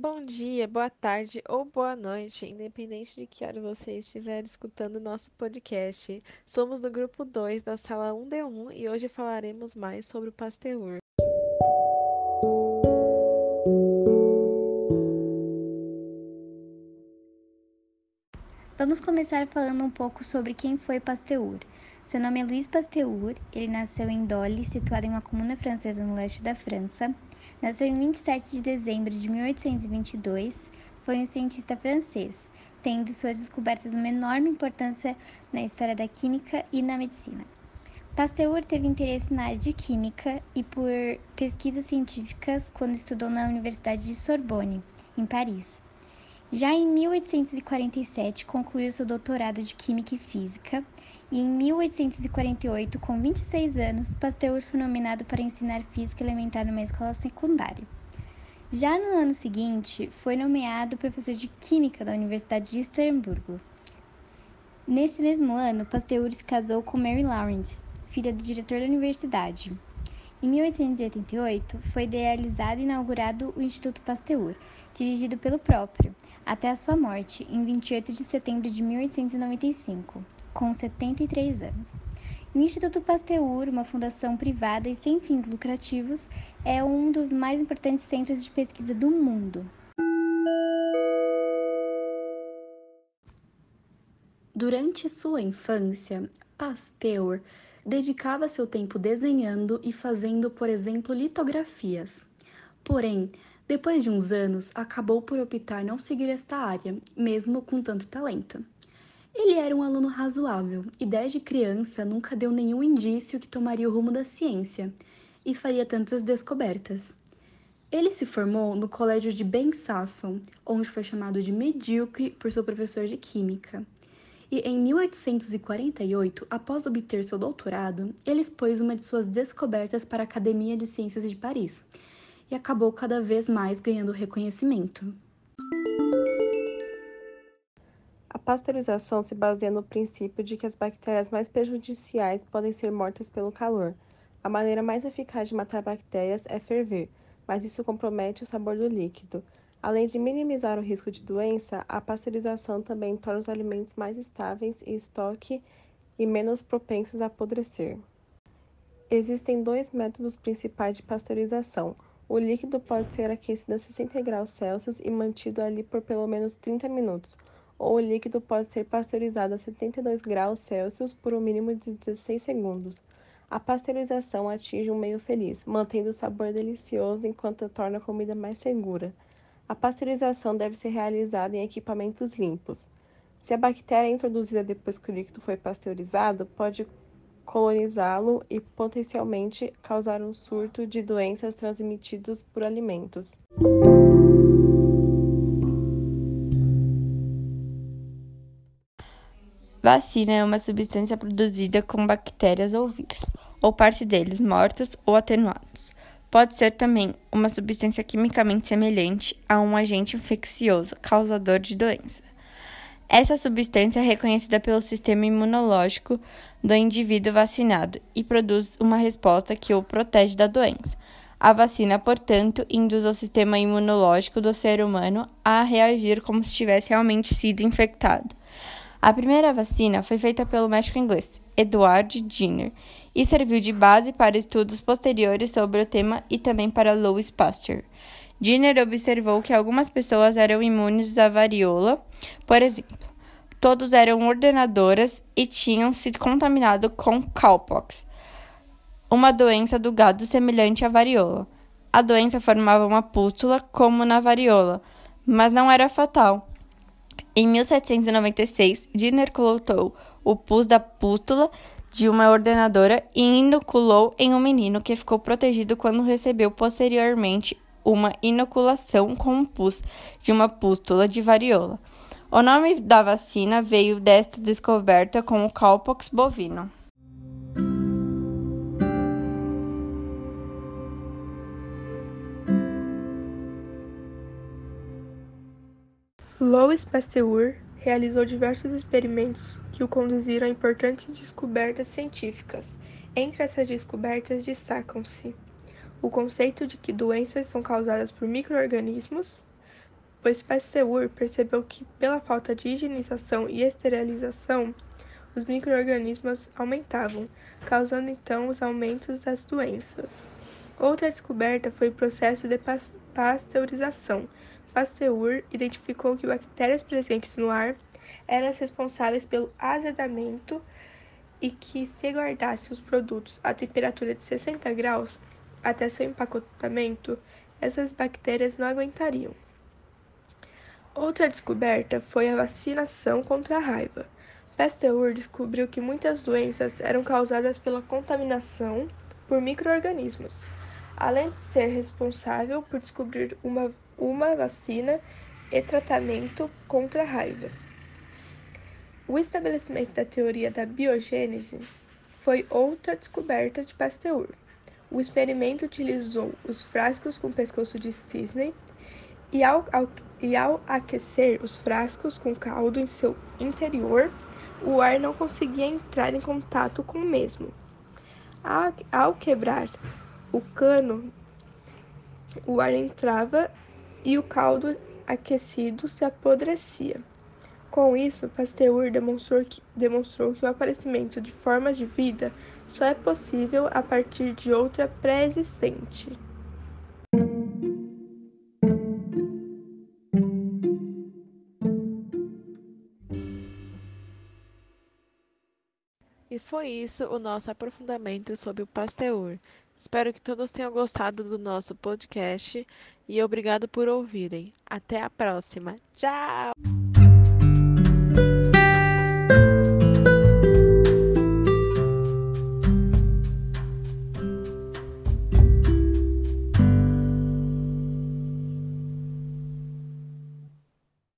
Bom dia, boa tarde ou boa noite, independente de que hora você estiver escutando nosso podcast. Somos do grupo 2 da sala 1D1 e hoje falaremos mais sobre o Pasteur. Vamos começar falando um pouco sobre quem foi Pasteur. Seu nome é Louis Pasteur, ele nasceu em Dole, situado em uma comuna francesa no leste da França. Nasceu em 27 de dezembro de 1822. Foi um cientista francês, tendo suas descobertas uma enorme importância na história da química e na medicina. Pasteur teve interesse na área de química e por pesquisas científicas quando estudou na Universidade de Sorbonne, em Paris. Já em 1847, concluiu seu doutorado de Química e Física, e em 1848, com 26 anos, Pasteur foi nominado para ensinar física elementar numa escola secundária. Já no ano seguinte, foi nomeado professor de Química da Universidade de Estrasburgo. Neste mesmo ano, Pasteur se casou com Mary Laurent, filha do diretor da universidade. Em 1888, foi idealizado e inaugurado o Instituto Pasteur, dirigido pelo próprio, até a sua morte, em 28 de setembro de 1895, com 73 anos. O Instituto Pasteur, uma fundação privada e sem fins lucrativos, é um dos mais importantes centros de pesquisa do mundo. Durante sua infância, Pasteur dedicava seu tempo desenhando e fazendo, por exemplo, litografias. Porém, depois de uns anos, acabou por optar não seguir esta área, mesmo com tanto talento. Ele era um aluno razoável e, desde criança, nunca deu nenhum indício que tomaria o rumo da ciência e faria tantas descobertas. Ele se formou no colégio de Ben Sasson, onde foi chamado de medíocre por seu professor de química. E em 1848, após obter seu doutorado, ele expôs uma de suas descobertas para a Academia de Ciências de Paris e acabou cada vez mais ganhando reconhecimento. A pasteurização se baseia no princípio de que as bactérias mais prejudiciais podem ser mortas pelo calor. A maneira mais eficaz de matar bactérias é ferver, mas isso compromete o sabor do líquido. Além de minimizar o risco de doença, a pasteurização também torna os alimentos mais estáveis em estoque e menos propensos a apodrecer. Existem dois métodos principais de pasteurização. O líquido pode ser aquecido a 60 graus Celsius e mantido ali por pelo menos 30 minutos, ou o líquido pode ser pasteurizado a 72 graus Celsius por um mínimo de 16 segundos. A pasteurização atinge um meio feliz, mantendo o sabor delicioso enquanto torna a comida mais segura. A pasteurização deve ser realizada em equipamentos limpos. Se a bactéria é introduzida depois que o líquido foi pasteurizado, pode colonizá-lo e potencialmente causar um surto de doenças transmitidas por alimentos. Vacina é uma substância produzida com bactérias ou vírus, ou parte deles mortos ou atenuados. Pode ser também uma substância quimicamente semelhante a um agente infeccioso causador de doença. Essa substância é reconhecida pelo sistema imunológico do indivíduo vacinado e produz uma resposta que o protege da doença. A vacina, portanto, induz o sistema imunológico do ser humano a reagir como se tivesse realmente sido infectado. A primeira vacina foi feita pelo médico inglês Edward Jenner e serviu de base para estudos posteriores sobre o tema e também para Louis Pasteur. Jenner observou que algumas pessoas eram imunes à varíola, por exemplo. Todos eram ordenadoras e tinham sido contaminados com cowpox, uma doença do gado semelhante à varíola. A doença formava uma pústula, como na varíola, mas não era fatal. Em 1796, Jenner coletou o pus da pústula de uma ordenadora e inoculou em um menino que ficou protegido quando recebeu posteriormente uma inoculação com pus de uma pústula de varíola. O nome da vacina veio desta descoberta com o cowpox bovino. Louis Pasteur realizou diversos experimentos que o conduziram a importantes descobertas científicas. Entre essas descobertas destacam-se o conceito de que doenças são causadas por microorganismos, pois Pasteur percebeu que, pela falta de higienização e esterilização, os micro-organismos aumentavam, causando então os aumentos das doenças. Outra descoberta foi o processo de pasteurização. Pasteur identificou que bactérias presentes no ar eram as responsáveis pelo azedamento e que se guardasse os produtos a temperatura de 60 graus até seu empacotamento, essas bactérias não aguentariam. Outra descoberta foi a vacinação contra a raiva. Pasteur descobriu que muitas doenças eram causadas pela contaminação por microorganismos, além de ser responsável por descobrir uma, uma vacina e tratamento contra a raiva. O estabelecimento da teoria da biogênese foi outra descoberta de Pasteur. O experimento utilizou os frascos com pescoço de cisne e ao, ao, e ao aquecer os frascos com caldo em seu interior, o ar não conseguia entrar em contato com o mesmo. Ao, ao quebrar o cano, o ar entrava e o caldo aquecido se apodrecia. Com isso, Pasteur demonstrou que, demonstrou que o aparecimento de formas de vida só é possível a partir de outra pré-existente. E foi isso o nosso aprofundamento sobre o Pasteur. Espero que todos tenham gostado do nosso podcast e obrigado por ouvirem. Até a próxima. Tchau!